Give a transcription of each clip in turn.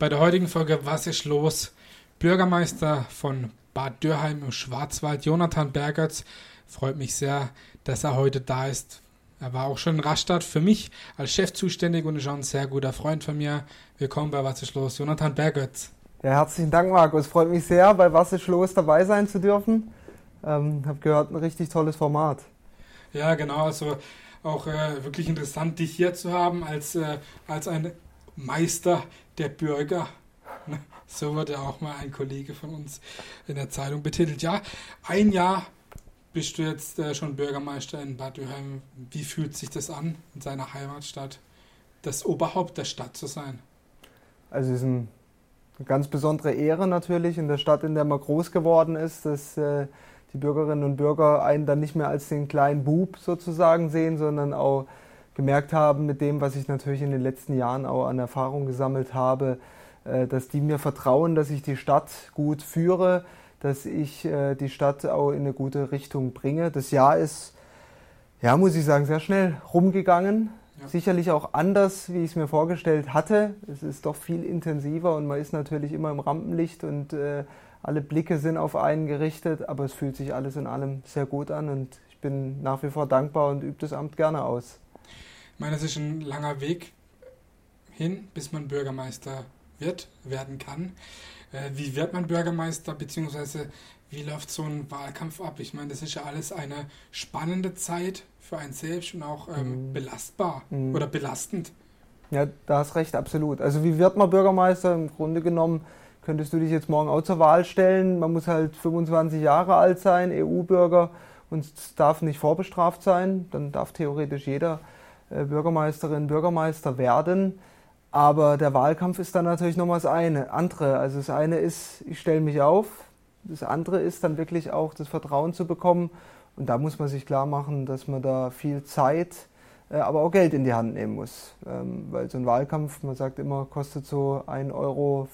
Bei der heutigen Folge Was ist los? Bürgermeister von Bad Dürheim im Schwarzwald, Jonathan Bergertz, freut mich sehr, dass er heute da ist. Er war auch schon in Rastatt für mich als Chef zuständig und ist auch ein sehr guter Freund von mir. Willkommen bei Was ist los? Jonathan Bergertz. Ja, herzlichen Dank, Markus. Freut mich sehr, bei Was ist los dabei sein zu dürfen. Ähm, hab gehört, ein richtig tolles Format. Ja, genau. Also auch äh, wirklich interessant, dich hier zu haben als, äh, als ein Meister der Bürger. Ne? So wurde auch mal ein Kollege von uns in der Zeitung betitelt. Ja, ein Jahr bist du jetzt äh, schon Bürgermeister in Bad Dürheim. Wie fühlt sich das an, in seiner Heimatstadt das Oberhaupt der Stadt zu sein? Also es ist ein, eine ganz besondere Ehre natürlich in der Stadt, in der man groß geworden ist, dass äh, die Bürgerinnen und Bürger einen dann nicht mehr als den kleinen Bub sozusagen sehen, sondern auch gemerkt haben mit dem, was ich natürlich in den letzten Jahren auch an Erfahrung gesammelt habe, äh, dass die mir vertrauen, dass ich die Stadt gut führe, dass ich äh, die Stadt auch in eine gute Richtung bringe. Das Jahr ist, ja, muss ich sagen, sehr schnell rumgegangen. Ja. Sicherlich auch anders, wie ich es mir vorgestellt hatte. Es ist doch viel intensiver und man ist natürlich immer im Rampenlicht und äh, alle Blicke sind auf einen gerichtet, aber es fühlt sich alles in allem sehr gut an und ich bin nach wie vor dankbar und übe das Amt gerne aus. Ich meine, es ist ein langer Weg hin, bis man Bürgermeister wird, werden kann. Äh, wie wird man Bürgermeister, beziehungsweise wie läuft so ein Wahlkampf ab? Ich meine, das ist ja alles eine spannende Zeit für einen selbst und auch ähm, mhm. belastbar mhm. oder belastend. Ja, da hast recht, absolut. Also wie wird man Bürgermeister? Im Grunde genommen könntest du dich jetzt morgen auch zur Wahl stellen. Man muss halt 25 Jahre alt sein, EU-Bürger und es darf nicht vorbestraft sein. Dann darf theoretisch jeder äh, Bürgermeisterin, Bürgermeister werden. Aber der Wahlkampf ist dann natürlich nochmal das eine, andere. Also das eine ist, ich stelle mich auf. Das andere ist dann wirklich auch das Vertrauen zu bekommen. Und da muss man sich klar machen, dass man da viel Zeit äh, aber auch Geld in die Hand nehmen muss. Ähm, weil so ein Wahlkampf, man sagt immer, kostet so 1,50 Euro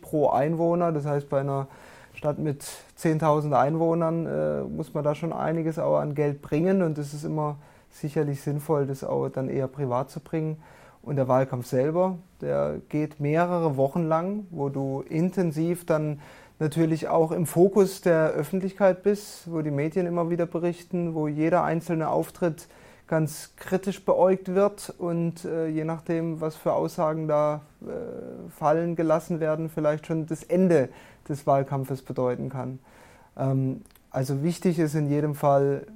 pro Einwohner. Das heißt, bei einer Stadt mit 10.000 Einwohnern äh, muss man da schon einiges auch an Geld bringen und es ist immer sicherlich sinnvoll, das auch dann eher privat zu bringen. Und der Wahlkampf selber, der geht mehrere Wochen lang, wo du intensiv dann natürlich auch im Fokus der Öffentlichkeit bist, wo die Medien immer wieder berichten, wo jeder einzelne Auftritt ganz kritisch beäugt wird und äh, je nachdem, was für Aussagen da äh, fallen gelassen werden, vielleicht schon das Ende des Wahlkampfes bedeuten kann. Ähm, also wichtig ist in jedem Fall,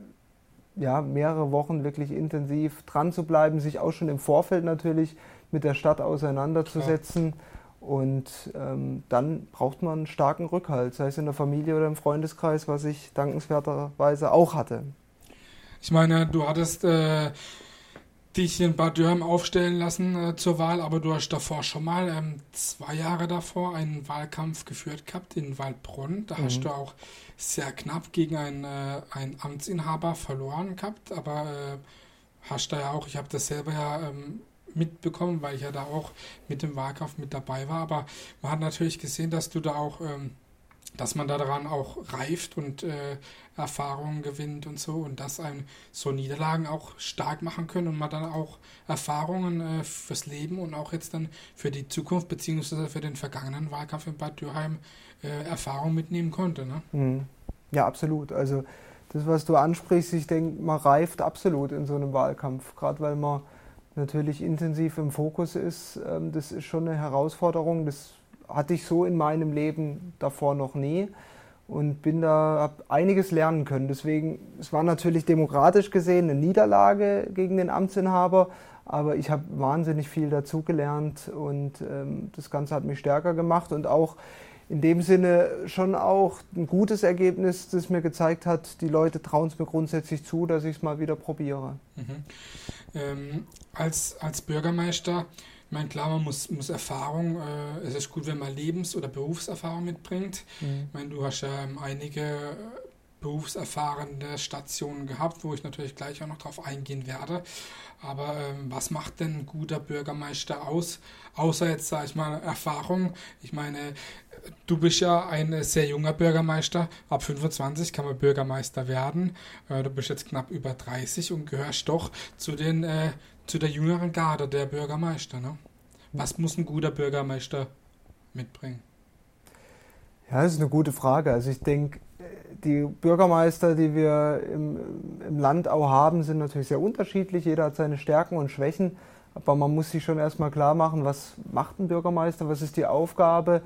ja, mehrere Wochen wirklich intensiv dran zu bleiben, sich auch schon im Vorfeld natürlich mit der Stadt auseinanderzusetzen. Klar. Und ähm, dann braucht man einen starken Rückhalt, sei es in der Familie oder im Freundeskreis, was ich dankenswerterweise auch hatte. Ich meine, du hattest äh, dich in Bad Dürheim aufstellen lassen äh, zur Wahl, aber du hast davor schon mal ähm, zwei Jahre davor einen Wahlkampf geführt gehabt in Waldbronn. Da mhm. hast du auch sehr knapp gegen einen, äh, einen Amtsinhaber verloren gehabt, aber äh, hast da ja auch, ich habe das selber ja ähm, mitbekommen, weil ich ja da auch mit dem Wahlkampf mit dabei war, aber man hat natürlich gesehen, dass du da auch ähm, dass man daran auch reift und äh, Erfahrungen gewinnt und so und dass einem so Niederlagen auch stark machen können und man dann auch Erfahrungen äh, fürs Leben und auch jetzt dann für die Zukunft beziehungsweise für den vergangenen Wahlkampf in Bad Dürheim äh, Erfahrung mitnehmen konnte. Ne? Mhm. Ja, absolut. Also das, was du ansprichst, ich denke, man reift absolut in so einem Wahlkampf, gerade weil man natürlich intensiv im Fokus ist. Ähm, das ist schon eine Herausforderung. Das hatte ich so in meinem Leben davor noch nie und bin da habe einiges lernen können. Deswegen, es war natürlich demokratisch gesehen eine Niederlage gegen den Amtsinhaber, aber ich habe wahnsinnig viel dazugelernt und ähm, das Ganze hat mich stärker gemacht und auch in dem Sinne schon auch ein gutes Ergebnis, das mir gezeigt hat, die Leute trauen es mir grundsätzlich zu, dass ich es mal wieder probiere. Mhm. Ähm, als, als Bürgermeister ich meine, klar, man muss, muss Erfahrung, äh, es ist gut, wenn man Lebens- oder Berufserfahrung mitbringt. Mhm. Ich meine, du hast ja ähm, einige berufserfahrene Stationen gehabt, wo ich natürlich gleich auch noch drauf eingehen werde. Aber ähm, was macht denn ein guter Bürgermeister aus? Außer jetzt, sage ich mal, Erfahrung. Ich meine, du bist ja ein sehr junger Bürgermeister. Ab 25 kann man Bürgermeister werden. Äh, du bist jetzt knapp über 30 und gehörst doch zu den äh, zu der jüngeren Garde der Bürgermeister. Ne? Was muss ein guter Bürgermeister mitbringen? Ja, das ist eine gute Frage. Also ich denke, die Bürgermeister, die wir im, im, Land auch haben, sind natürlich sehr unterschiedlich. Jeder hat seine Stärken und Schwächen. Aber man muss sich schon erstmal klar machen, was macht ein Bürgermeister, was ist die Aufgabe.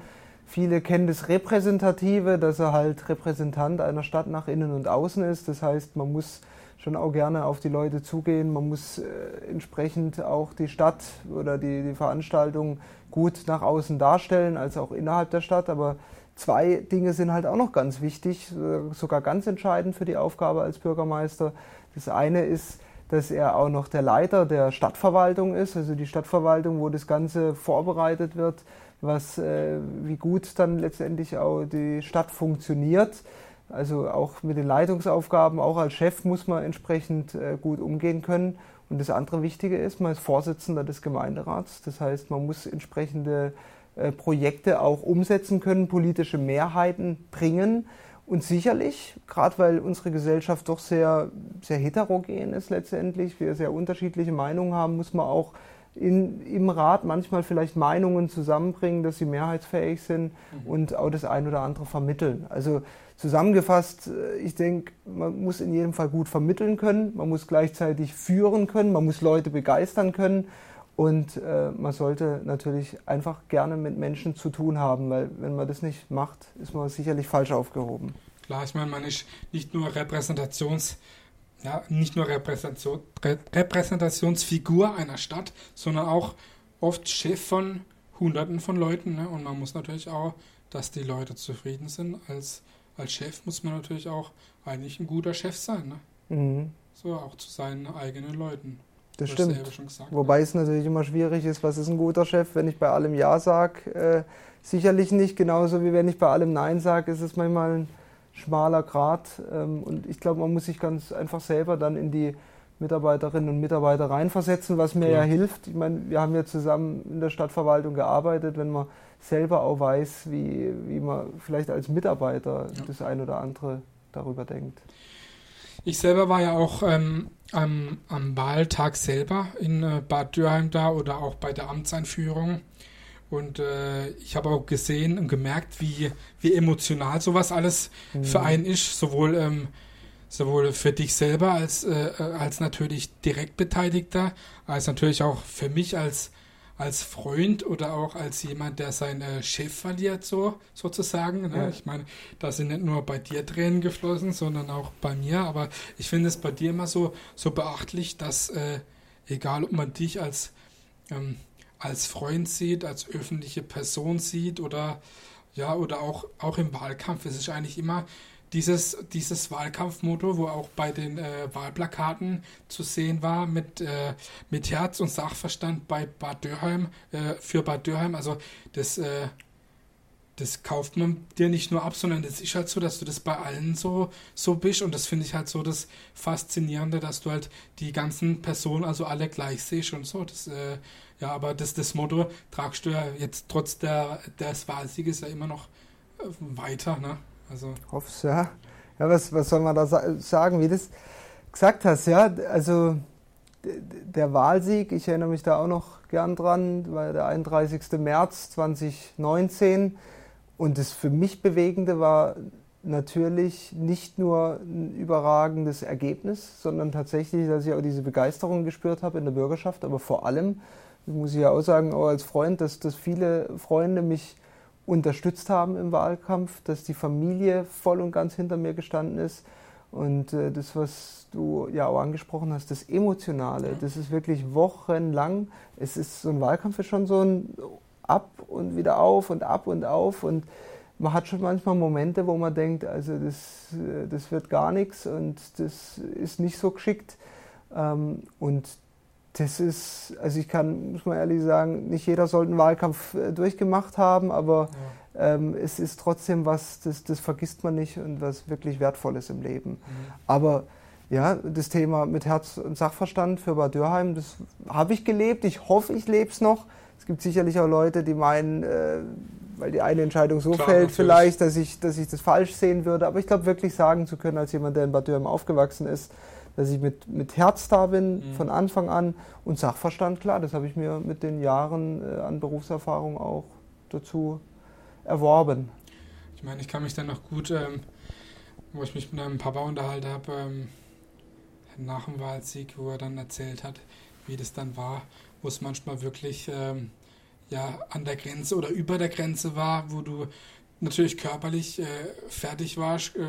Viele kennen das Repräsentative, dass er halt Repräsentant einer Stadt nach innen und außen ist. Das heißt, man muss schon auch gerne auf die Leute zugehen. Man muss äh, entsprechend auch die Stadt oder die, die Veranstaltung gut nach außen darstellen, als auch innerhalb der Stadt. Aber zwei Dinge sind halt auch noch ganz wichtig, äh, sogar ganz entscheidend für die Aufgabe als Bürgermeister. Das eine ist, dass er auch noch der Leiter der Stadtverwaltung ist, also die Stadtverwaltung, wo das Ganze vorbereitet wird, was, äh, wie gut dann letztendlich auch die Stadt funktioniert. Also auch mit den Leitungsaufgaben, auch als Chef muss man entsprechend äh, gut umgehen können. Und das andere Wichtige ist, man ist Vorsitzender des Gemeinderats. Das heißt, man muss entsprechende äh, Projekte auch umsetzen können, politische Mehrheiten bringen. Und sicherlich, gerade weil unsere Gesellschaft doch sehr, sehr heterogen ist letztendlich, wir sehr unterschiedliche Meinungen haben, muss man auch in, im Rat manchmal vielleicht Meinungen zusammenbringen, dass sie mehrheitsfähig sind mhm. und auch das ein oder andere vermitteln. Also zusammengefasst, äh, ich denke, man muss in jedem Fall gut vermitteln können, man muss gleichzeitig führen können, man muss Leute begeistern können und äh, man sollte natürlich einfach gerne mit Menschen zu tun haben, weil wenn man das nicht macht, ist man sicherlich falsch aufgehoben. Klar, ich meine, man ist nicht nur Repräsentations- ja, nicht nur Repräsentation, Repräsentationsfigur einer Stadt, sondern auch oft Chef von Hunderten von Leuten. Ne? Und man muss natürlich auch, dass die Leute zufrieden sind. Als, als Chef muss man natürlich auch eigentlich ein guter Chef sein. Ne? Mhm. So auch zu seinen eigenen Leuten. Das stimmt. Wobei ja. es natürlich immer schwierig ist, was ist ein guter Chef, wenn ich bei allem Ja sage. Äh, sicherlich nicht, genauso wie wenn ich bei allem Nein sage, ist es manchmal ein schmaler Grad. Ähm, und ich glaube, man muss sich ganz einfach selber dann in die Mitarbeiterinnen und Mitarbeiter reinversetzen, was mir ja, ja hilft. Ich meine, wir haben ja zusammen in der Stadtverwaltung gearbeitet, wenn man selber auch weiß, wie, wie man vielleicht als Mitarbeiter ja. das ein oder andere darüber denkt. Ich selber war ja auch ähm, am, am Wahltag selber in äh, Bad Dürheim da oder auch bei der Amtseinführung. Und äh, ich habe auch gesehen und gemerkt, wie, wie emotional sowas alles mhm. für einen ist, sowohl, ähm, sowohl für dich selber als, äh, als natürlich direkt Beteiligter, als natürlich auch für mich als, als Freund oder auch als jemand, der seinen äh, Chef verliert, so sozusagen. Ne? Ja. Ich meine, da sind nicht nur bei dir Tränen geflossen, sondern auch bei mir. Aber ich finde es bei dir immer so, so beachtlich, dass äh, egal ob man dich als ähm, als Freund sieht, als öffentliche Person sieht oder ja, oder auch, auch im Wahlkampf. Es ist eigentlich immer dieses, dieses Wahlkampfmotto, wo auch bei den äh, Wahlplakaten zu sehen war, mit, äh, mit Herz und Sachverstand bei Bad Dürheim, äh, für Bad Dürheim. Also das äh, das kauft man dir nicht nur ab, sondern das ist halt so, dass du das bei allen so, so bist. Und das finde ich halt so das Faszinierende, dass du halt die ganzen Personen, also alle gleich siehst und so. Das, äh, ja, aber das, das Motto tragst du ja jetzt trotz der, des Wahlsieges ja immer noch äh, weiter. Ne? Also. Hoff's, ja. Ja, was, was soll man da sagen, wie du das gesagt hast, ja? Also der Wahlsieg, ich erinnere mich da auch noch gern dran, war der 31. März 2019 und das für mich Bewegende war natürlich nicht nur ein überragendes Ergebnis, sondern tatsächlich, dass ich auch diese Begeisterung gespürt habe in der Bürgerschaft, aber vor allem, muss ich ja auch sagen, auch als Freund, dass, dass viele Freunde mich unterstützt haben im Wahlkampf, dass die Familie voll und ganz hinter mir gestanden ist. Und äh, das, was du ja auch angesprochen hast, das Emotionale, das ist wirklich wochenlang. Es ist so ein Wahlkampf ist schon so ein ab und wieder auf und ab und auf und man hat schon manchmal Momente, wo man denkt, also das, das wird gar nichts und das ist nicht so geschickt. Ähm, und das ist, also ich kann, muss man ehrlich sagen, nicht jeder sollte einen Wahlkampf äh, durchgemacht haben, aber ja. ähm, es ist trotzdem was, das, das vergisst man nicht und was wirklich Wertvolles im Leben. Mhm. Aber ja, das Thema mit Herz und Sachverstand für Bad Dürheim, das habe ich gelebt. Ich hoffe, ich lebe es noch. Es gibt sicherlich auch Leute, die meinen, äh, weil die eine Entscheidung so Klar, fällt, natürlich. vielleicht, dass ich, dass ich das falsch sehen würde. Aber ich glaube, wirklich sagen zu können, als jemand, der in Bad Dürheim aufgewachsen ist, dass ich mit, mit Herz da bin mhm. von Anfang an und Sachverstand, klar, das habe ich mir mit den Jahren äh, an Berufserfahrung auch dazu erworben. Ich meine, ich kann mich dann noch gut, ähm, wo ich mich mit einem Papa unterhalten habe, ähm, nach dem Wahlsieg, wo er dann erzählt hat, wie das dann war, wo es manchmal wirklich ähm, ja, an der Grenze oder über der Grenze war, wo du natürlich körperlich äh, fertig warst, äh,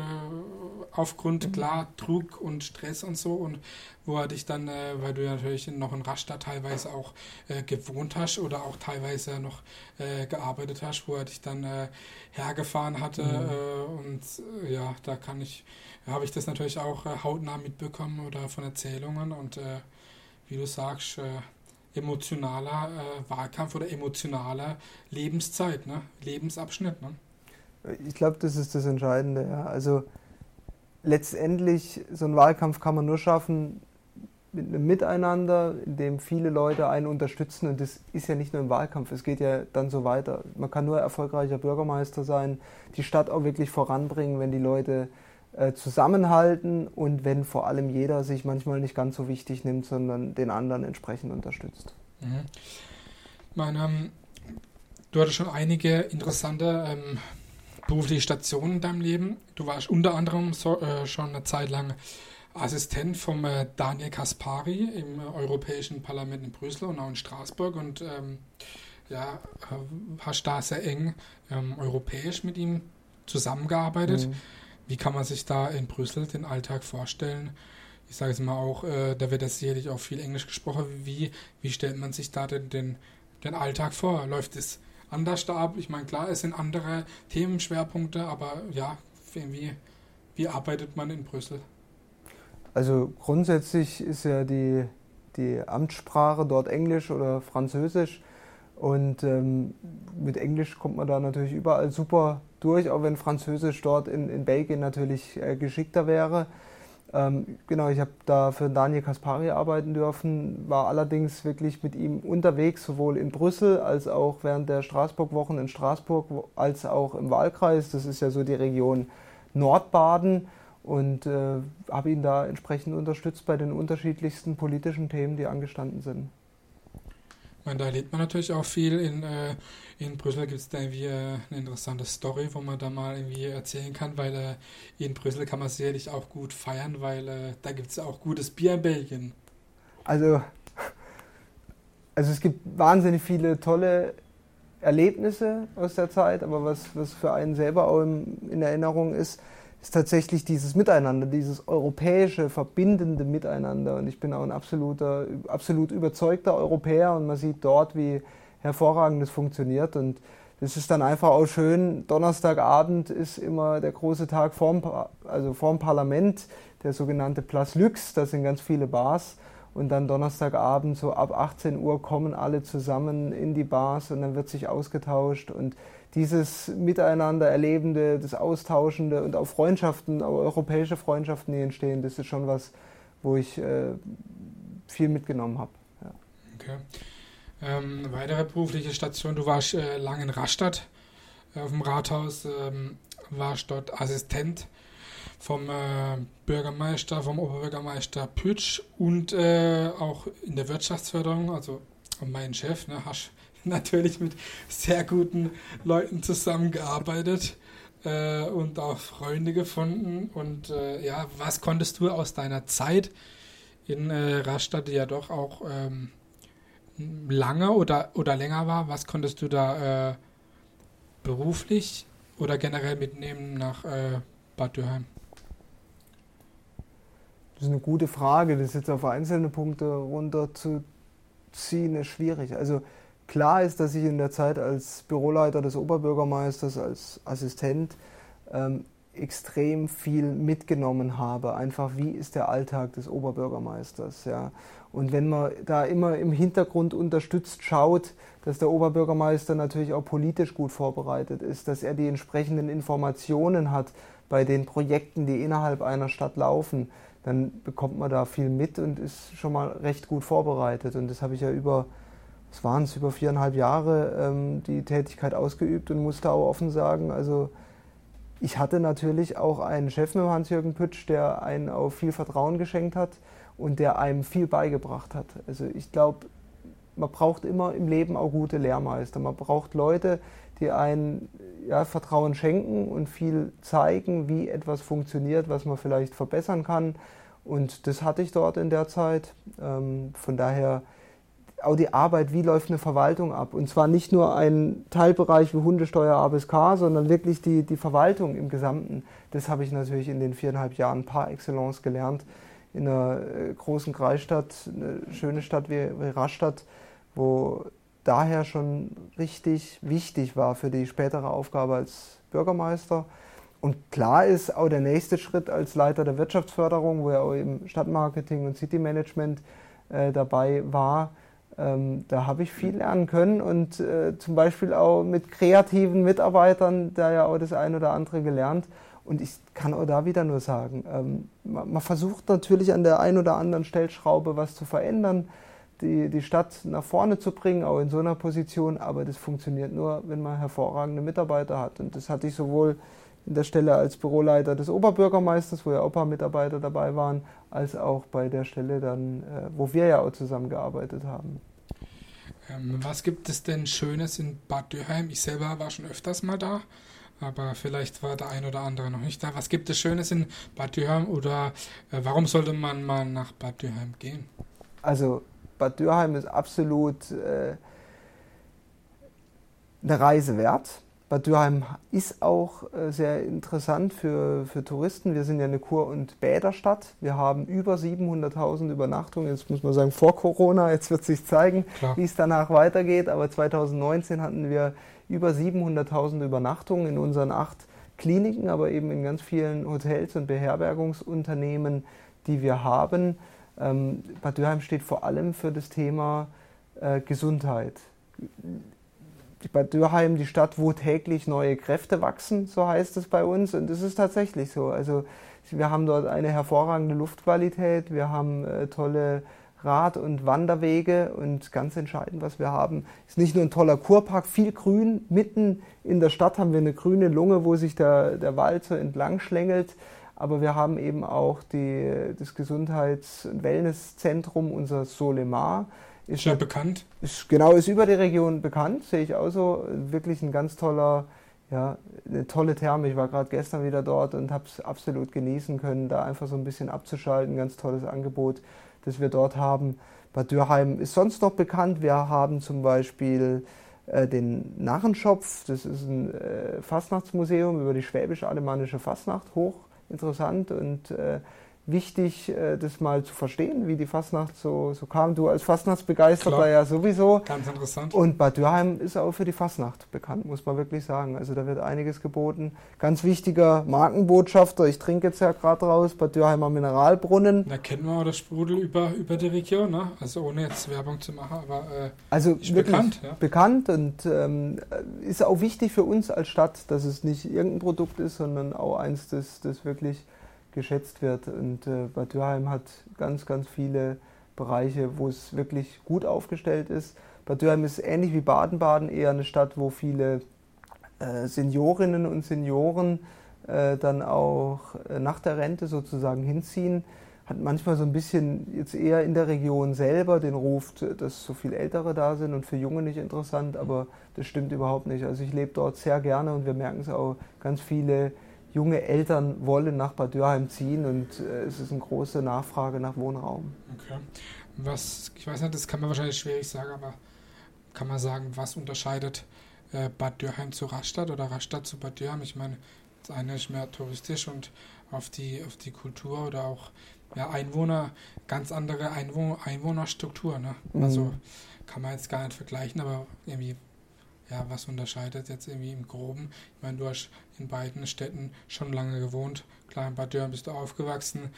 aufgrund, mhm. klar, Druck und Stress und so. Und wo er dich dann, äh, weil du ja natürlich noch in Rastatt teilweise auch äh, gewohnt hast oder auch teilweise noch äh, gearbeitet hast, wo er dich dann äh, hergefahren hatte. Mhm. und ja, da kann ich, habe ich das natürlich auch hautnah mitbekommen oder von Erzählungen. Und wie du sagst, emotionaler Wahlkampf oder emotionaler Lebenszeit, ne? Lebensabschnitt. Ne? Ich glaube, das ist das Entscheidende. Ja. Also letztendlich, so einen Wahlkampf kann man nur schaffen mit einem Miteinander, in dem viele Leute einen unterstützen. Und das ist ja nicht nur im Wahlkampf, es geht ja dann so weiter. Man kann nur erfolgreicher Bürgermeister sein, die Stadt auch wirklich voranbringen, wenn die Leute äh, zusammenhalten und wenn vor allem jeder sich manchmal nicht ganz so wichtig nimmt, sondern den anderen entsprechend unterstützt. Mhm. Meine, ähm, du hattest schon einige interessante ähm, berufliche Stationen in deinem Leben. Du warst unter anderem so, äh, schon eine Zeit lang Assistent von äh, Daniel Kaspari im äh, Europäischen Parlament in Brüssel und auch in Straßburg und ähm, ja, äh, hast da sehr eng ähm, europäisch mit ihm zusammengearbeitet. Mhm. Wie kann man sich da in Brüssel den Alltag vorstellen? Ich sage es mal auch, äh, da wird ja sicherlich auch viel Englisch gesprochen. Wie, wie stellt man sich da den, den, den Alltag vor? Läuft es anders ab? Ich meine, klar, es sind andere Themenschwerpunkte, aber ja, wie, wie arbeitet man in Brüssel? Also grundsätzlich ist ja die, die Amtssprache dort Englisch oder Französisch. Und ähm, mit Englisch kommt man da natürlich überall super durch, auch wenn Französisch dort in, in Belgien natürlich äh, geschickter wäre. Ähm, genau, ich habe da für Daniel Kaspari arbeiten dürfen, war allerdings wirklich mit ihm unterwegs, sowohl in Brüssel als auch während der Straßburg-Wochen in Straßburg, als auch im Wahlkreis. Das ist ja so die Region Nordbaden und äh, habe ihn da entsprechend unterstützt bei den unterschiedlichsten politischen Themen, die angestanden sind. Meine, da erlebt man natürlich auch viel. In, äh, in Brüssel gibt es da irgendwie äh, eine interessante Story, wo man da mal irgendwie erzählen kann, weil äh, in Brüssel kann man sicherlich auch gut feiern, weil äh, da gibt es auch gutes Bier in Belgien. Also, also es gibt wahnsinnig viele tolle Erlebnisse aus der Zeit, aber was, was für einen selber auch in, in Erinnerung ist, ist tatsächlich dieses Miteinander, dieses europäische, verbindende Miteinander. Und ich bin auch ein absoluter, absolut überzeugter Europäer und man sieht dort, wie hervorragend das funktioniert. Und das ist dann einfach auch schön. Donnerstagabend ist immer der große Tag vorm, also vorm Parlament, der sogenannte Place Lux. Da sind ganz viele Bars. Und dann Donnerstagabend so ab 18 Uhr kommen alle zusammen in die Bars und dann wird sich ausgetauscht. Und dieses Miteinander erlebende, das Austauschende und auch Freundschaften, auch europäische Freundschaften, die entstehen, das ist schon was, wo ich äh, viel mitgenommen habe. Ja. Okay. Ähm, weitere berufliche Station, du warst äh, lange in Rastatt äh, auf dem Rathaus, ähm, warst dort Assistent vom äh, Bürgermeister, vom Oberbürgermeister Pütsch und äh, auch in der Wirtschaftsförderung, also mein Chef, ne, hast natürlich mit sehr guten Leuten zusammengearbeitet äh, und auch Freunde gefunden. Und äh, ja, was konntest du aus deiner Zeit in äh, Rastatt, die ja doch auch ähm, lange oder, oder länger war, was konntest du da äh, beruflich oder generell mitnehmen nach äh, Bad Dürheim? Das ist eine gute Frage. Das jetzt auf einzelne Punkte runterzuziehen, ist schwierig. Also Klar ist, dass ich in der Zeit als Büroleiter des Oberbürgermeisters, als Assistent, ähm, extrem viel mitgenommen habe. Einfach, wie ist der Alltag des Oberbürgermeisters? Ja? Und wenn man da immer im Hintergrund unterstützt schaut, dass der Oberbürgermeister natürlich auch politisch gut vorbereitet ist, dass er die entsprechenden Informationen hat bei den Projekten, die innerhalb einer Stadt laufen, dann bekommt man da viel mit und ist schon mal recht gut vorbereitet. Und das habe ich ja über es waren es über viereinhalb Jahre ähm, die Tätigkeit ausgeübt und musste auch offen sagen, also ich hatte natürlich auch einen Chef mit Hans-Jürgen Pütsch, der einen auch viel Vertrauen geschenkt hat und der einem viel beigebracht hat. Also ich glaube, man braucht immer im Leben auch gute Lehrmeister. Man braucht Leute, die einen ja, Vertrauen schenken und viel zeigen, wie etwas funktioniert, was man vielleicht verbessern kann. Und das hatte ich dort in der Zeit. Ähm, von daher auch die Arbeit, wie läuft eine Verwaltung ab. Und zwar nicht nur ein Teilbereich wie Hundesteuer, ABSK, sondern wirklich die, die Verwaltung im Gesamten. Das habe ich natürlich in den viereinhalb Jahren par excellence gelernt. In einer äh, großen Kreisstadt, eine schöne Stadt wie, wie Rastatt, wo daher schon richtig wichtig war für die spätere Aufgabe als Bürgermeister. Und klar ist auch der nächste Schritt als Leiter der Wirtschaftsförderung, wo er auch im Stadtmarketing und City Management äh, dabei war, ähm, da habe ich viel lernen können und äh, zum Beispiel auch mit kreativen Mitarbeitern, da ja auch das eine oder andere gelernt. Und ich kann auch da wieder nur sagen, ähm, man, man, versucht natürlich an der einen oder anderen Stellschraube was zu verändern, die, die Stadt nach vorne zu bringen, auch in so einer Position, aber das funktioniert nur, wenn man hervorragende Mitarbeiter hat. Und das hatte ich sowohl in der Stelle als Büroleiter des Oberbürgermeisters, wo ja auch ein paar Mitarbeiter dabei waren, als auch bei der Stelle dann, äh, wo wir ja auch zusammengearbeitet haben. Ähm, was gibt es denn Schönes in Bad Dürheim? Ich selber war schon öfters mal da, aber vielleicht war der ein oder andere noch nicht da. Was gibt es Schönes in Bad Dürheim oder äh, warum sollte man mal nach Bad Dürheim gehen? Also Bad Dürheim ist absolut äh, eine Reise wert. Bad Dürheim ist auch äh, sehr interessant für, für Touristen. Wir sind ja eine Kur- und Bäderstadt. Wir haben über 700.000 Übernachtungen. Jetzt muss man sagen, vor Corona. Jetzt wird sich zeigen, wie es danach weitergeht. Aber 2019 hatten wir über 700.000 Übernachtungen in unseren acht Kliniken, aber eben in ganz vielen Hotels und Beherbergungsunternehmen, die wir haben. Ähm, Bad Dürheim steht vor allem für das Thema äh, Gesundheit bei Dürheim die Stadt, wo täglich neue Kräfte wachsen, so heißt es bei uns. Und das ist tatsächlich so. Also wir haben dort eine hervorragende Luftqualität, wir haben äh, tolle Rad- und Wanderwege und ganz entscheidend, was wir haben, ist nicht nur ein toller Kurpark, viel Grün. Mitten in der Stadt haben wir eine grüne Lunge, wo sich der, der Wald so entlang schlängelt. Aber wir haben eben auch die, das Gesundheits- und Wellnesszentrum, unser Solemar ist ja bekannt. Ist, genau, ist über die Region bekannt, sehe ich auch so. Wirklich ein ganz toller, ja, eine tolle Therme. Ich war gerade gestern wieder dort und habe es absolut genießen können, da einfach so ein bisschen abzuschalten. Ganz tolles Angebot, das wir dort haben. Bad Dürheim ist sonst noch bekannt. Wir haben zum Beispiel äh, den Narrenschopf. Das ist ein äh, Fastnachtsmuseum über die schwäbisch-alemannische Fastnacht. Hoch interessant und äh, wichtig, äh, das mal zu verstehen, wie die Fastnacht so, so kam. Du als Fastnachtsbegeisterter ja sowieso. Ganz interessant. Und Bad Dürheim ist auch für die Fastnacht bekannt, muss man wirklich sagen. Also da wird einiges geboten. Ganz wichtiger Markenbotschafter, ich trinke jetzt ja gerade raus, Bad Dürheimer Mineralbrunnen. Da kennen wir auch das Sprudel über, über die Region, ne? also ohne jetzt Werbung zu machen, aber äh, also wirklich bekannt. Ja. Bekannt und ähm, ist auch wichtig für uns als Stadt, dass es nicht irgendein Produkt ist, sondern auch eins, das, das wirklich geschätzt wird. Und äh, Bad Dürheim hat ganz, ganz viele Bereiche, wo es wirklich gut aufgestellt ist. Bad Dürheim ist ähnlich wie Baden-Baden eher eine Stadt, wo viele äh, Seniorinnen und Senioren äh, dann auch äh, nach der Rente sozusagen hinziehen. Hat manchmal so ein bisschen jetzt eher in der Region selber den Ruf, dass so viele Ältere da sind und für Junge nicht interessant, aber das stimmt überhaupt nicht. Also ich lebe dort sehr gerne und wir merken es auch ganz viele junge Eltern wollen nach Bad Dürheim ziehen und äh, es ist eine große Nachfrage nach Wohnraum. Okay. Was, ich weiß nicht, das kann man wahrscheinlich schwierig sagen, aber kann man sagen, was unterscheidet äh, Bad Dürheim zu Rastatt oder Rastatt zu Bad Dürheim? Ich meine, das eine ist mehr touristisch und auf die, auf die Kultur oder auch ja, Einwohner, ganz andere Einwohner, Einwohnerstruktur. Ne? Mhm. Also kann man jetzt gar nicht vergleichen, aber irgendwie ja, was unterscheidet jetzt irgendwie im Groben? Ich meine, du hast in beiden Städten schon lange gewohnt. Klar, in Bad Dürheim bist du aufgewachsen. In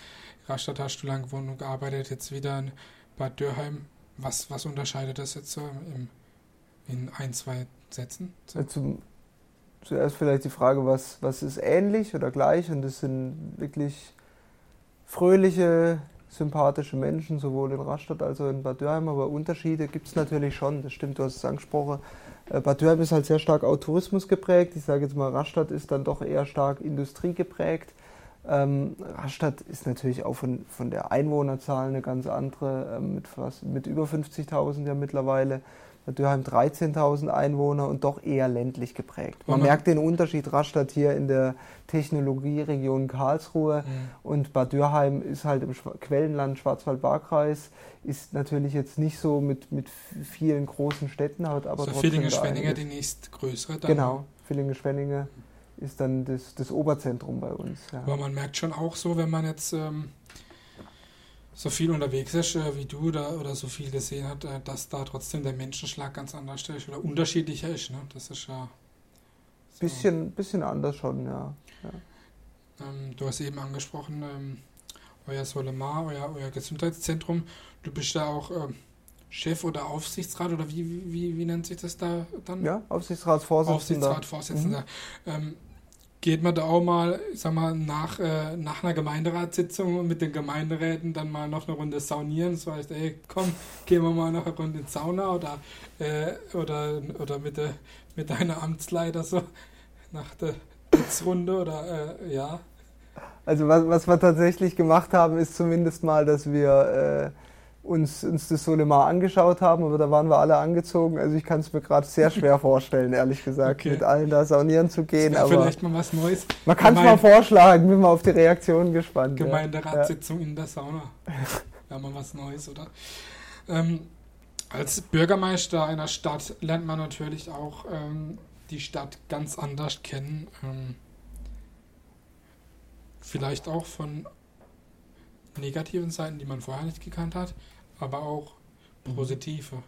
Rastatt hast du lange gewohnt und gearbeitet, jetzt wieder in Bad Dürheim. Was, was unterscheidet das jetzt so im, in ein, zwei Sätzen? So? Zum, zuerst vielleicht die Frage, was, was ist ähnlich oder gleich? Und das sind wirklich fröhliche, sympathische Menschen, sowohl in Rastatt als auch in Bad Dürheim. Aber Unterschiede gibt es natürlich schon. Das stimmt, du hast es angesprochen. Äh, Bad Dürheim ist halt sehr stark auch Tourismus geprägt. Ich sage jetzt mal, Rastatt ist dann doch eher stark Industrie geprägt. Ähm, Rastatt ist natürlich auch von, von der Einwohnerzahl eine ganz andere, ähm, mit, fast, mit über 50.000 ja mittlerweile. Dürheim 13.000 Einwohner und doch eher ländlich geprägt. Man mhm. merkt den Unterschied Rastatt hier in der Technologieregion Karlsruhe mhm. und Bad Dürheim ist halt im Quellenland Schwarzwald-Baar-Kreis, ist natürlich jetzt nicht so mit, mit vielen großen Städten, hat aber so trotzdem Villingen-Schwenninger die nächstgrößere dann. Genau, Villingen-Schwenninger ist dann das, das Oberzentrum bei uns. Ja. Aber man merkt schon auch so, wenn man jetzt ähm, so viel unterwegs ist äh, wie du da, oder so viel gesehen hat, äh, dass da trotzdem der Menschenschlag ganz anders ist oder unterschiedlicher ist. Ne? Das ist ja. So. Bisschen, bisschen anders schon, ja. ja. Ähm, du hast eben angesprochen, ähm, euer Solemar, euer, euer Gesundheitszentrum. Du bist da auch ähm, Chef oder Aufsichtsrat oder wie, wie, wie nennt sich das da dann? Ja, Aufsichtsratsvorsitzender. Aufsichtsratsvorsitzender. Mhm. Geht man da auch mal, ich sag mal, nach, äh, nach einer Gemeinderatssitzung mit den Gemeinderäten dann mal noch eine Runde saunieren? So heißt, ey, komm, gehen wir mal noch eine Runde in Sauna oder, äh, oder, oder mit, der, mit deiner Amtsleiter so nach der Sitzrunde oder äh, ja. Also was, was wir tatsächlich gemacht haben, ist zumindest mal, dass wir äh, uns, uns das so mal angeschaut haben, aber da waren wir alle angezogen. Also ich kann es mir gerade sehr schwer vorstellen, ehrlich gesagt, okay. mit allen da saunieren zu gehen. Aber vielleicht mal was Neues. Man kann es mal vorschlagen, bin mal auf die Reaktion gespannt. Gemeinderatssitzung ja. in der Sauna. Wäre mal was Neues, oder? Ähm, als Bürgermeister einer Stadt lernt man natürlich auch ähm, die Stadt ganz anders kennen. Ähm, vielleicht auch von negativen Seiten, die man vorher nicht gekannt hat aber auch mhm. positive.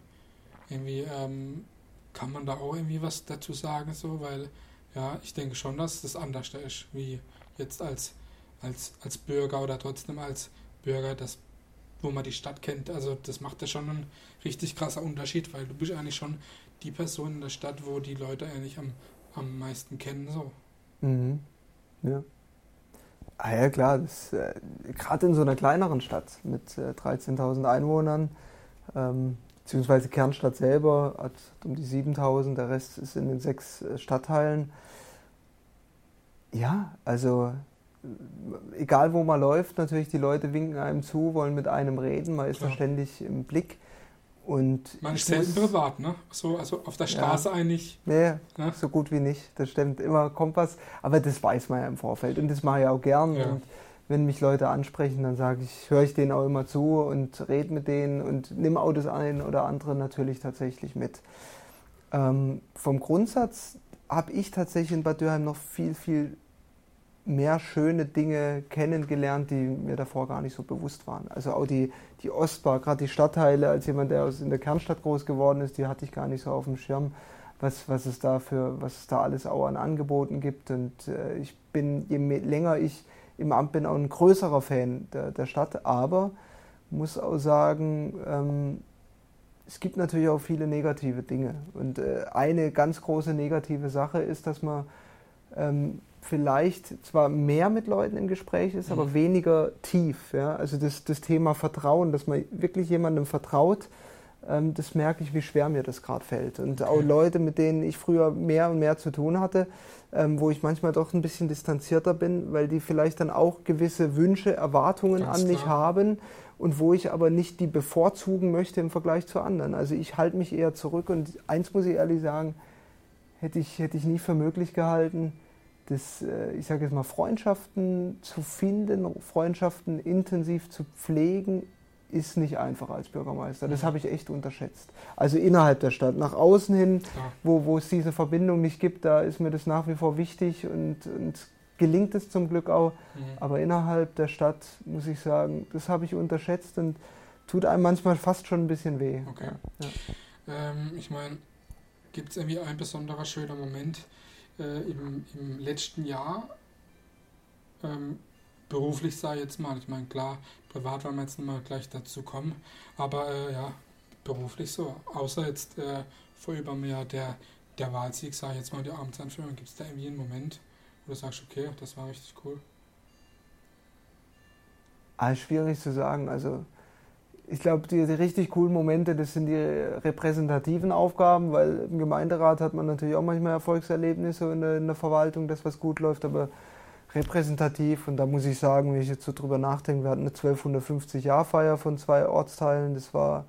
Irgendwie ähm, kann man da auch irgendwie was dazu sagen, so, weil ja, ich denke schon, dass das anders ist, wie jetzt als, als, als Bürger oder trotzdem als Bürger, das, wo man die Stadt kennt. Also das macht ja schon einen richtig krasser Unterschied, weil du bist eigentlich schon die Person in der Stadt, wo die Leute eigentlich am, am meisten kennen. So. Mhm. Ja. Ah ja, klar. Äh, Gerade in so einer kleineren Stadt mit äh, 13.000 Einwohnern, ähm, beziehungsweise Kernstadt selber hat um die 7.000, der Rest ist in den sechs äh, Stadtteilen. Ja, also äh, egal wo man läuft, natürlich die Leute winken einem zu, wollen mit einem reden, man ist da ständig im Blick. Und Man ist selten privat, ne? So, also auf der Straße ja. eigentlich. Nee, ne? so gut wie nicht. Das stimmt. Immer kommt was. Aber das weiß man ja im Vorfeld. Und das mache ich auch gern. Ja. Und wenn mich Leute ansprechen, dann sage ich, höre ich denen auch immer zu und rede mit denen und nimm auch das eine oder andere natürlich tatsächlich mit. Ähm, vom Grundsatz habe ich tatsächlich in Bad Dürheim noch viel, viel mehr schöne Dinge kennengelernt, die mir davor gar nicht so bewusst waren. Also auch die, die Ostbar, gerade die Stadtteile, als jemand, der aus in der Kernstadt groß geworden ist, die hatte ich gar nicht so auf dem Schirm, was, was, es, da für, was es da alles auch an Angeboten gibt. Und äh, ich bin, je länger ich im Amt bin, auch ein größerer Fan der, der Stadt, aber muss auch sagen, ähm, es gibt natürlich auch viele negative Dinge. Und äh, eine ganz große negative Sache ist, dass man ähm, vielleicht zwar mehr mit Leuten im Gespräch ist, mhm. aber weniger tief. Ja? Also das, das Thema Vertrauen, dass man wirklich jemandem vertraut, ähm, das merke ich, wie schwer mir das gerade fällt. Und auch Leute, mit denen ich früher mehr und mehr zu tun hatte, ähm, wo ich manchmal doch ein bisschen distanzierter bin, weil die vielleicht dann auch gewisse Wünsche, Erwartungen Ganz an mich klar. haben und wo ich aber nicht die bevorzugen möchte im Vergleich zu anderen. Also ich halte mich eher zurück und eins muss ich ehrlich sagen, hätte ich, hätte ich nie für möglich gehalten, das, äh, ich sage jetzt mal, Freundschaften zu finden, Freundschaften intensiv zu pflegen, ist nicht einfach als Bürgermeister. Das mhm. habe ich echt unterschätzt. Also innerhalb der Stadt. Nach außen hin, wo, wo es diese Verbindung nicht gibt, da ist mir das nach wie vor wichtig und, und gelingt es zum Glück auch. Mhm. Aber innerhalb der Stadt, muss ich sagen, das habe ich unterschätzt und tut einem manchmal fast schon ein bisschen weh. Okay. Ja. Ähm, ich meine, gibt es irgendwie ein besonderer schöner Moment, äh, im, im letzten Jahr ähm, beruflich sei jetzt mal, ich meine klar, privat wollen wir jetzt nicht mal gleich dazu kommen, aber äh, ja, beruflich so, außer jetzt äh, vor über mir der, der Wahlsieg, sage ich jetzt mal die Amtsanführung, gibt es da irgendwie einen Moment, wo du sagst, okay, das war richtig cool? Ah, schwierig zu sagen, also ich glaube, die, die, richtig coolen Momente, das sind die repräsentativen Aufgaben, weil im Gemeinderat hat man natürlich auch manchmal Erfolgserlebnisse in der, in der Verwaltung, das was gut läuft, aber repräsentativ. Und da muss ich sagen, wenn ich jetzt so drüber nachdenke, wir hatten eine 1250-Jahr-Feier von zwei Ortsteilen. Das war,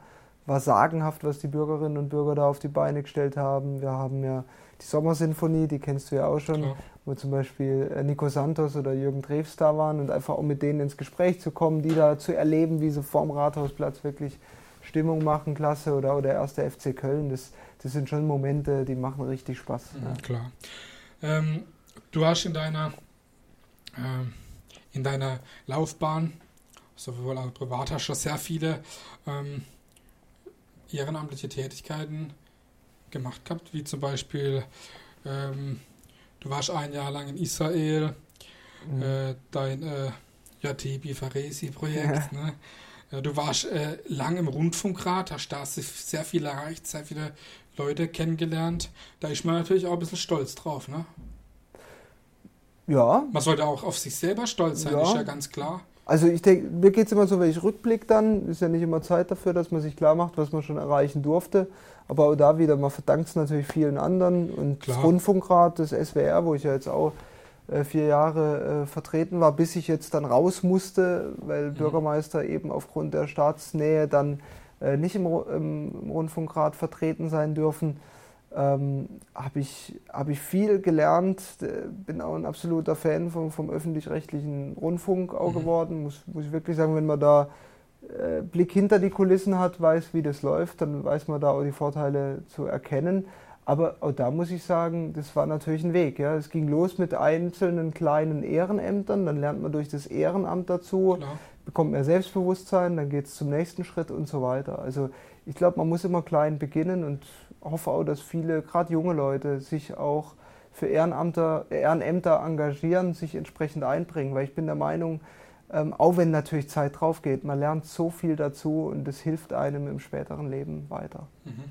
war sagenhaft, was die Bürgerinnen und Bürger da auf die Beine gestellt haben. Wir haben ja die Sommersinfonie, die kennst du ja auch schon, Klar. wo zum Beispiel äh, Nico Santos oder Jürgen Drews da waren und einfach auch mit denen ins Gespräch zu kommen, die da zu erleben, wie sie vorm Rathausplatz wirklich Stimmung machen, klasse, oder, oder der erste FC Köln. Das, das sind schon Momente, die machen richtig Spaß. Mhm, ja. Klar. Ähm, du hast in deiner, äh, in deiner Laufbahn, sowohl als privat, hast du sehr viele ähm, ehrenamtliche Tätigkeiten gemacht gehabt, wie zum Beispiel, ähm, du warst ein Jahr lang in Israel, mhm. äh, dein äh, Yatebi Faresi-Projekt, ja. ne? Äh, du warst äh, lang im Rundfunkrat, hast da sehr viel erreicht, sehr viele Leute kennengelernt. Da ist man natürlich auch ein bisschen stolz drauf, ne? Ja. Man sollte auch auf sich selber stolz sein, ja. ist ja ganz klar. Also ich denke, mir geht es immer so, wenn ich rückblick dann, ist ja nicht immer Zeit dafür, dass man sich klar macht, was man schon erreichen durfte. Aber auch da wieder, man verdankt es natürlich vielen anderen. Und klar. das Rundfunkrat, das SWR, wo ich ja jetzt auch äh, vier Jahre äh, vertreten war, bis ich jetzt dann raus musste, weil mhm. Bürgermeister eben aufgrund der Staatsnähe dann äh, nicht im, im, Rundfunkrat vertreten sein dürfen, ähm, habe ich, hab ich viel gelernt. Bin auch ein absoluter Fan vom, vom öffentlich-rechtlichen Rundfunk auch mhm. geworden. Muss, muss ich wirklich sagen, wenn man da äh, Blick hinter die Kulissen hat, weiß, wie das läuft, dann weiß man da auch die Vorteile zu erkennen. Aber auch da muss ich sagen, das war natürlich ein Weg. Ja. Es ging los mit einzelnen kleinen Ehrenämtern, dann lernt man durch das Ehrenamt dazu, Klar. bekommt mehr Selbstbewusstsein, dann geht es zum nächsten Schritt und so weiter. Also ich glaube, man muss immer klein beginnen und hoffe auch, dass viele, gerade junge Leute, sich auch für Ehrenamter, Ehrenämter engagieren, sich entsprechend einbringen, weil ich bin der Meinung, ähm, auch wenn natürlich Zeit drauf geht, man lernt so viel dazu und das hilft einem im späteren Leben weiter. Mhm.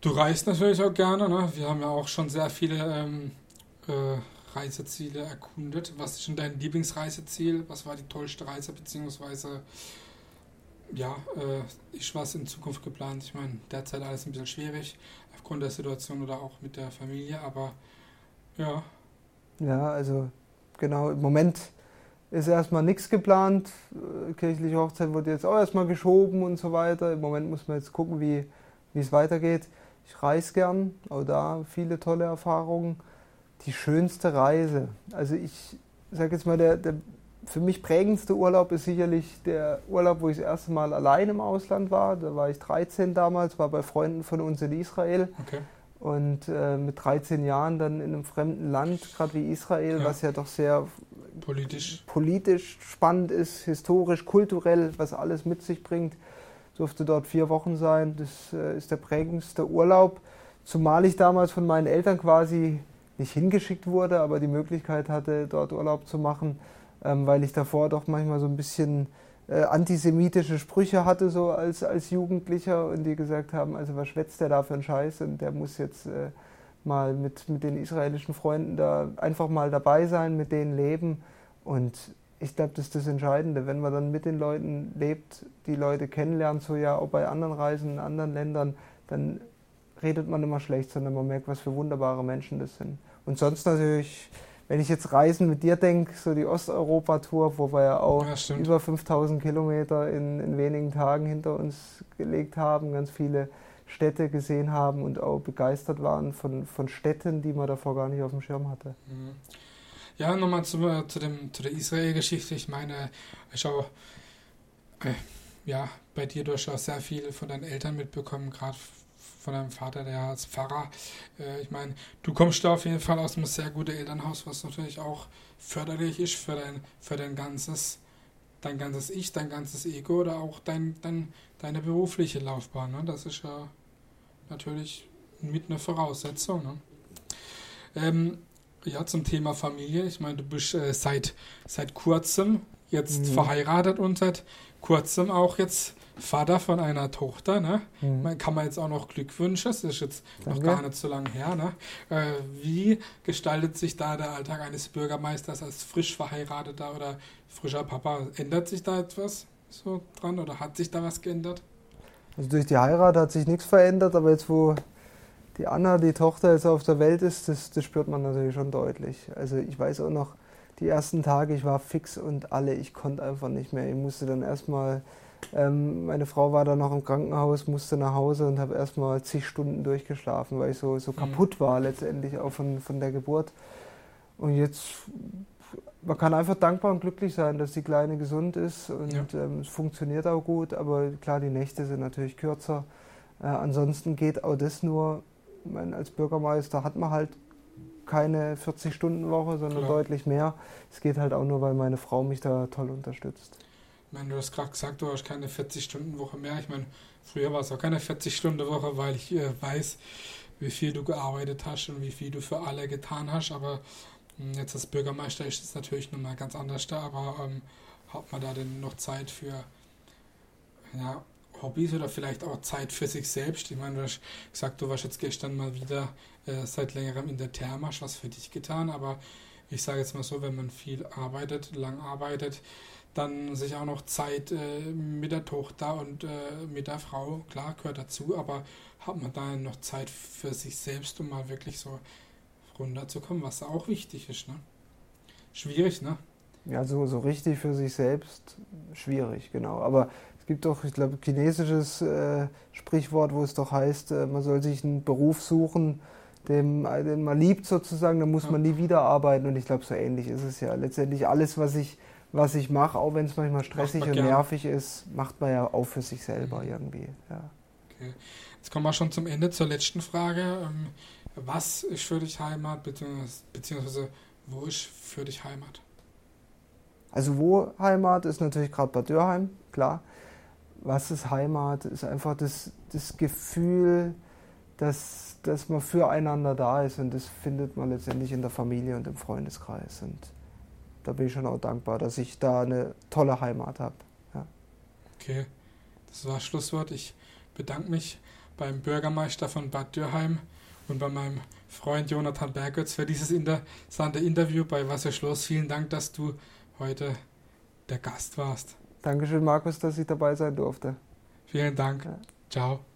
Du reist natürlich auch gerne, ne? Wir haben ja auch schon sehr viele ähm, äh, Reiseziele erkundet. Was ist denn dein Lieblingsreiseziel? Was war die tollste Reise, beziehungsweise ja, äh, ist was in Zukunft geplant? Ich meine, derzeit alles ein bisschen schwierig, aufgrund der Situation oder auch mit der Familie, aber ja. Ja, also genau, im Moment ist erstmal nichts geplant. Äh, kirchliche Hochzeit wurde jetzt auch erstmal geschoben und so weiter. Im Moment muss man jetzt gucken, wie, es weitergeht. Ich reise gern, auch da viele tolle Erfahrungen. Die schönste Reise, also ich sage jetzt mal, der, der für mich prägendste Urlaub ist sicherlich der Urlaub, wo ich das erste Mal allein im Ausland war. Da war ich 13 damals, war bei Freunden von uns in Israel. Okay. Und äh, mit 13 Jahren dann in einem fremden Land, gerade wie Israel, ja. was ja doch sehr politisch. politisch spannend ist, historisch, kulturell, was alles mit sich bringt durfte dort vier Wochen sein. Das äh, ist der prägendste Urlaub, zumal ich damals von meinen Eltern quasi nicht hingeschickt wurde, aber die Möglichkeit hatte, dort Urlaub zu machen, ähm, weil ich davor doch manchmal so ein bisschen äh, antisemitische Sprüche hatte, so als, als Jugendlicher, und die gesagt haben, also was schwätzt der da für einen Scheiß und der muss jetzt äh, mal mit, mit den israelischen Freunden da einfach mal dabei sein, mit denen leben. Und ich glaube, das ist das Entscheidende, wenn man dann mit den Leuten lebt, die Leute kennenlernt, so ja auch bei anderen Reisen in anderen Ländern, dann redet man immer schlecht, sondern man merkt, was für wunderbare Menschen das sind. Und sonst natürlich, wenn ich jetzt Reisen mit dir denke, so die Osteuropa-Tour, wo wir ja auch ja, über 5000 Kilometer in, in wenigen Tagen hinter uns gelegt haben, ganz viele Städte gesehen haben und auch begeistert waren von, von Städten, die man davor gar nicht auf dem Schirm hatte. Mhm. Ja, nochmal zu, äh, zu, dem, zu der Israel-Geschichte. Ich meine, ich habe äh, ja, bei dir durchaus sehr viel von deinen Eltern mitbekommen, gerade von deinem Vater, der als Pfarrer. Äh, ich meine, du kommst da auf jeden Fall aus einem sehr guten Elternhaus, was natürlich auch förderlich ist für dein, für dein ganzes dein ganzes Ich, dein ganzes Ego oder auch dein, dein, deine berufliche Laufbahn. Ne? Das ist ja natürlich mit einer Voraussetzung. Ne? Ähm, ja, zum Thema Familie. Ich meine, du bist äh, seit, seit kurzem jetzt mhm. verheiratet und seit kurzem auch jetzt Vater von einer Tochter. Ne? Mhm. Man kann man jetzt auch noch Glückwünsche, das ist jetzt Danke. noch gar nicht so lange her. Ne? Äh, wie gestaltet sich da der Alltag eines Bürgermeisters als frisch verheirateter oder frischer Papa? Ändert sich da etwas so dran oder hat sich da was geändert? Also durch die Heirat hat sich nichts verändert, aber jetzt wo die Anna, die Tochter, jetzt auf der Welt ist, das, das spürt man natürlich schon deutlich. Also ich weiß auch noch, die ersten Tage, ich war fix und alle, ich konnte einfach nicht mehr. Ich musste dann erstmal, ähm, meine Frau war dann noch im Krankenhaus, musste nach Hause und habe erstmal zig Stunden durchgeschlafen, weil ich so, so mhm. kaputt war letztendlich auch von, von der Geburt. Und jetzt, man kann einfach dankbar und glücklich sein, dass die Kleine gesund ist und ja. ähm, es funktioniert auch gut, aber klar, die Nächte sind natürlich kürzer. Äh, ansonsten geht auch das nur, meine, als Bürgermeister hat man halt keine 40-Stunden-Woche, sondern Klar. deutlich mehr. Es geht halt auch nur, weil meine Frau mich da toll unterstützt. Ich meine, du hast gerade gesagt, du hast keine 40-Stunden-Woche mehr. Ich meine, früher war es auch keine 40-Stunden-Woche, weil ich äh, weiß, wie viel du gearbeitet hast und wie viel du für alle getan hast. Aber mh, hm, jetzt als Bürgermeister ist es natürlich nochmal ganz anders da. Aber ähm, hat man da denn noch Zeit für ja, Hobbys oder vielleicht auch Zeit für sich selbst. Ich meine, du hast gesagt, du warst jetzt gestern mal wieder äh, seit längerem in der Therme, hast was für dich getan, aber ich sage jetzt mal so, wenn man viel arbeitet, lang arbeitet, dann sich auch noch Zeit äh, mit der Tochter und äh, mit der Frau, klar, gehört dazu, aber hat man da noch Zeit für sich selbst, um mal wirklich so runterzukommen, was auch wichtig ist, ne? Schwierig, ne? Ja, so, so richtig für sich selbst schwierig, genau. Aber gibt doch, ich glaube, chinesisches äh, Sprichwort, wo es doch heißt, äh, man soll sich einen Beruf suchen, den, den man liebt sozusagen, dann muss ja. man nie wieder arbeiten. Und ich glaube, so ähnlich ist es ja. Letztendlich alles, was ich, was ich mache, auch wenn es manchmal stressig und gern. nervig ist, macht man ja auch für sich selber mhm. irgendwie. Ja. Okay. Jetzt kommen wir schon zum Ende, zur letzten Frage. Ähm, was ist für dich Heimat, beziehungsweise, beziehungsweise wo ist für dich Heimat? Also wo Heimat ist natürlich gerade Bad Dürheim, klar was ist Heimat, ist einfach das, das Gefühl, dass, dass man füreinander da ist und das findet man letztendlich in der Familie und im Freundeskreis. Und da bin ich schon auch dankbar, dass ich da eine tolle Heimat habe. Ja. Okay, das war das Schlusswort. Ich bedanke mich beim Bürgermeister von Bad Dürheim und bei meinem Freund Jonathan Bergötz für dieses interessante Interview bei Wasserschloss. Vielen Dank, dass du heute der Gast warst. Dankeschön, Markus, dass ich dabei sein durfte. Vielen Dank. Ja. Ciao.